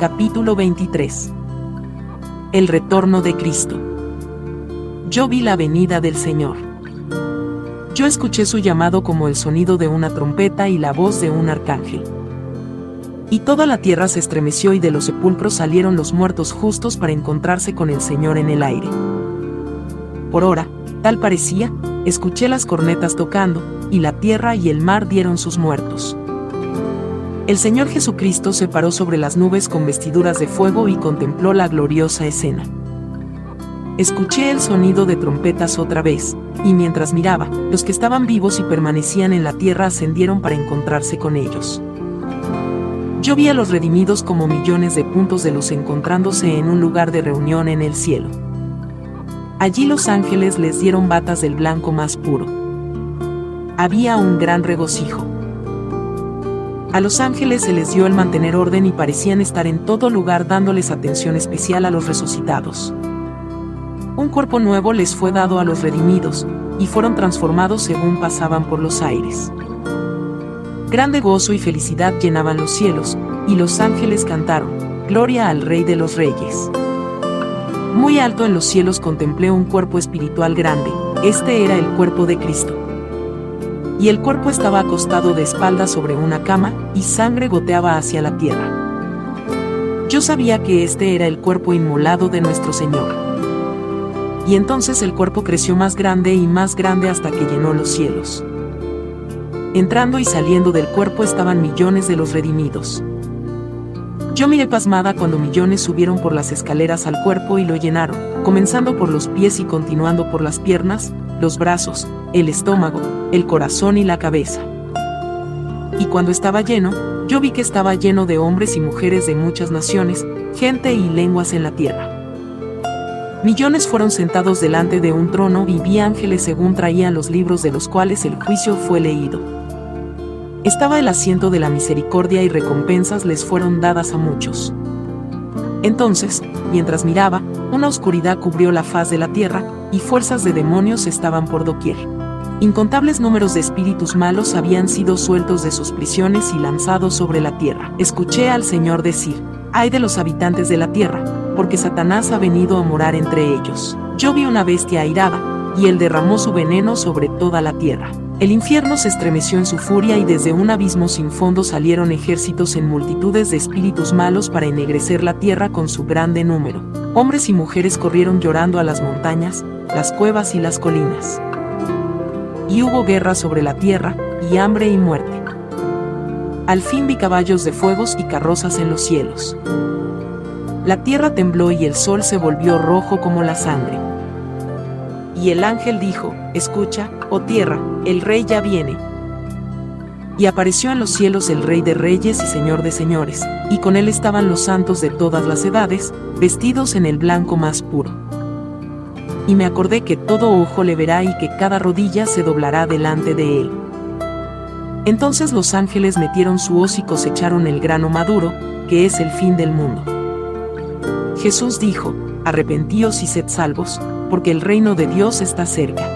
Capítulo 23. El retorno de Cristo. Yo vi la venida del Señor. Yo escuché su llamado como el sonido de una trompeta y la voz de un arcángel. Y toda la tierra se estremeció y de los sepulcros salieron los muertos justos para encontrarse con el Señor en el aire. Por hora, tal parecía, escuché las cornetas tocando, y la tierra y el mar dieron sus muertos. El Señor Jesucristo se paró sobre las nubes con vestiduras de fuego y contempló la gloriosa escena. Escuché el sonido de trompetas otra vez, y mientras miraba, los que estaban vivos y permanecían en la tierra ascendieron para encontrarse con ellos. Yo vi a los redimidos como millones de puntos de luz encontrándose en un lugar de reunión en el cielo. Allí los ángeles les dieron batas del blanco más puro. Había un gran regocijo. A los ángeles se les dio el mantener orden y parecían estar en todo lugar dándoles atención especial a los resucitados. Un cuerpo nuevo les fue dado a los redimidos, y fueron transformados según pasaban por los aires. Grande gozo y felicidad llenaban los cielos, y los ángeles cantaron, Gloria al Rey de los Reyes. Muy alto en los cielos contemplé un cuerpo espiritual grande, este era el cuerpo de Cristo y el cuerpo estaba acostado de espaldas sobre una cama, y sangre goteaba hacia la tierra. Yo sabía que este era el cuerpo inmolado de nuestro Señor. Y entonces el cuerpo creció más grande y más grande hasta que llenó los cielos. Entrando y saliendo del cuerpo estaban millones de los redimidos. Yo miré pasmada cuando millones subieron por las escaleras al cuerpo y lo llenaron, comenzando por los pies y continuando por las piernas, los brazos, el estómago, el corazón y la cabeza. Y cuando estaba lleno, yo vi que estaba lleno de hombres y mujeres de muchas naciones, gente y lenguas en la tierra. Millones fueron sentados delante de un trono y vi ángeles según traían los libros de los cuales el juicio fue leído. Estaba el asiento de la misericordia y recompensas les fueron dadas a muchos. Entonces, mientras miraba, una oscuridad cubrió la faz de la tierra, y fuerzas de demonios estaban por doquier. Incontables números de espíritus malos habían sido sueltos de sus prisiones y lanzados sobre la tierra. Escuché al Señor decir, ay de los habitantes de la tierra, porque Satanás ha venido a morar entre ellos. Yo vi una bestia airada, y él derramó su veneno sobre toda la tierra. El infierno se estremeció en su furia y desde un abismo sin fondo salieron ejércitos en multitudes de espíritus malos para ennegrecer la tierra con su grande número. Hombres y mujeres corrieron llorando a las montañas, las cuevas y las colinas. Y hubo guerra sobre la tierra, y hambre y muerte. Al fin vi caballos de fuegos y carrozas en los cielos. La tierra tembló y el sol se volvió rojo como la sangre. Y el ángel dijo, Escucha, oh tierra, el rey ya viene. Y apareció en los cielos el rey de reyes y señor de señores, y con él estaban los santos de todas las edades, vestidos en el blanco más puro. Y me acordé que todo ojo le verá y que cada rodilla se doblará delante de él. Entonces los ángeles metieron su hoz y cosecharon el grano maduro, que es el fin del mundo. Jesús dijo, Arrepentíos y sed salvos, porque el reino de Dios está cerca.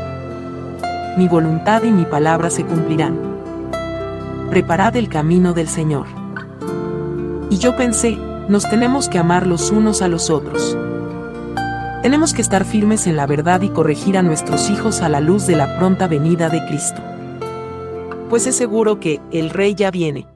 Mi voluntad y mi palabra se cumplirán. Preparad el camino del Señor. Y yo pensé, nos tenemos que amar los unos a los otros. Tenemos que estar firmes en la verdad y corregir a nuestros hijos a la luz de la pronta venida de Cristo. Pues es seguro que el Rey ya viene.